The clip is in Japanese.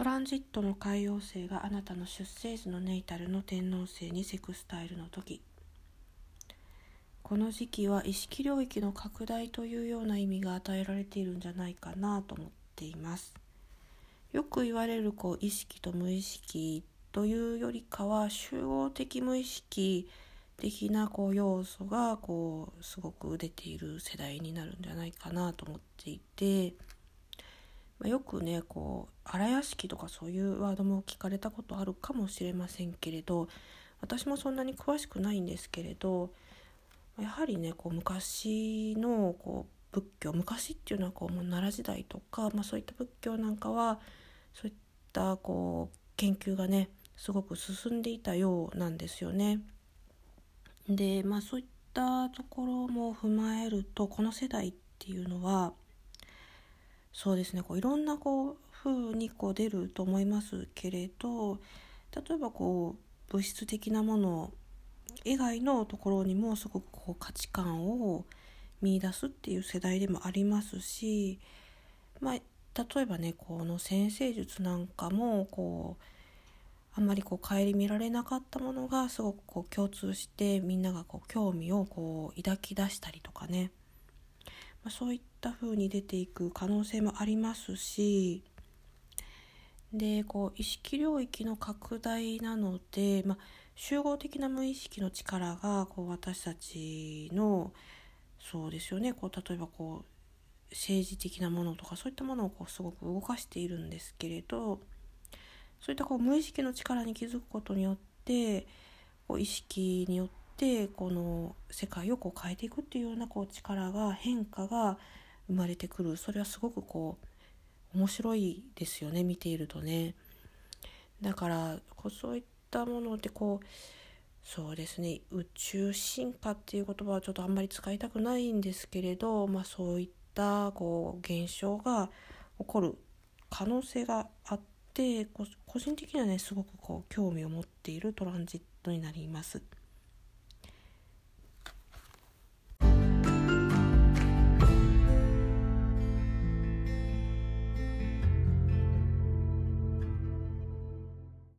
トランジットの海洋星があなたの出生時のネイタルの天王星にセクスタイルの時。この時期は意識領域の拡大というような意味が与えられているんじゃないかなと思っています。よく言われるこう意識と無意識というよりかは集合的無意識的なこう要素がこうすごく出ている世代になるんじゃないかなと思っていて、まあ、よくねこう荒屋敷とかそういうワードも聞かれたことあるかもしれませんけれど私もそんなに詳しくないんですけれどやはりねこう昔のこう仏教昔っていうのはこうもう奈良時代とか、まあ、そういった仏教なんかはそういったこう研究がねすごく進んでいたようなんですよね。でまあそういったところも踏まえるとこの世代っていうのはそうですね。こういろんなこう風にこう出ると思いますけれど例えばこう物質的なもの以外のところにもすごくこう価値観を見いだすっていう世代でもありますしまあ例えばねこの先生術なんかもこうあんまりこう顧みられなかったものがすごくこう共通してみんながこう興味をこう抱き出したりとかね、ま、そういった風に出ていく可能性もありますしでこう意識領域の拡大なので、まあ、集合的な無意識の力がこう私たちのそうですよねこう例えばこう政治的なものとかそういったものをこうすごく動かしているんですけれどそういったこう無意識の力に気づくことによってこう意識によってこの世界をこう変えていくっていうようなこう力が変化が生まれてくるそれはすごくこう面白いですよね見ているとね。だからこうそういったものでこうそうですね宇宙進化っていう言葉はちょっとあんまり使いたくないんですけれど、まあ、そういったこう現象が起こる可能性があって個人的にはねすごくこう興味を持っているトランジットになります。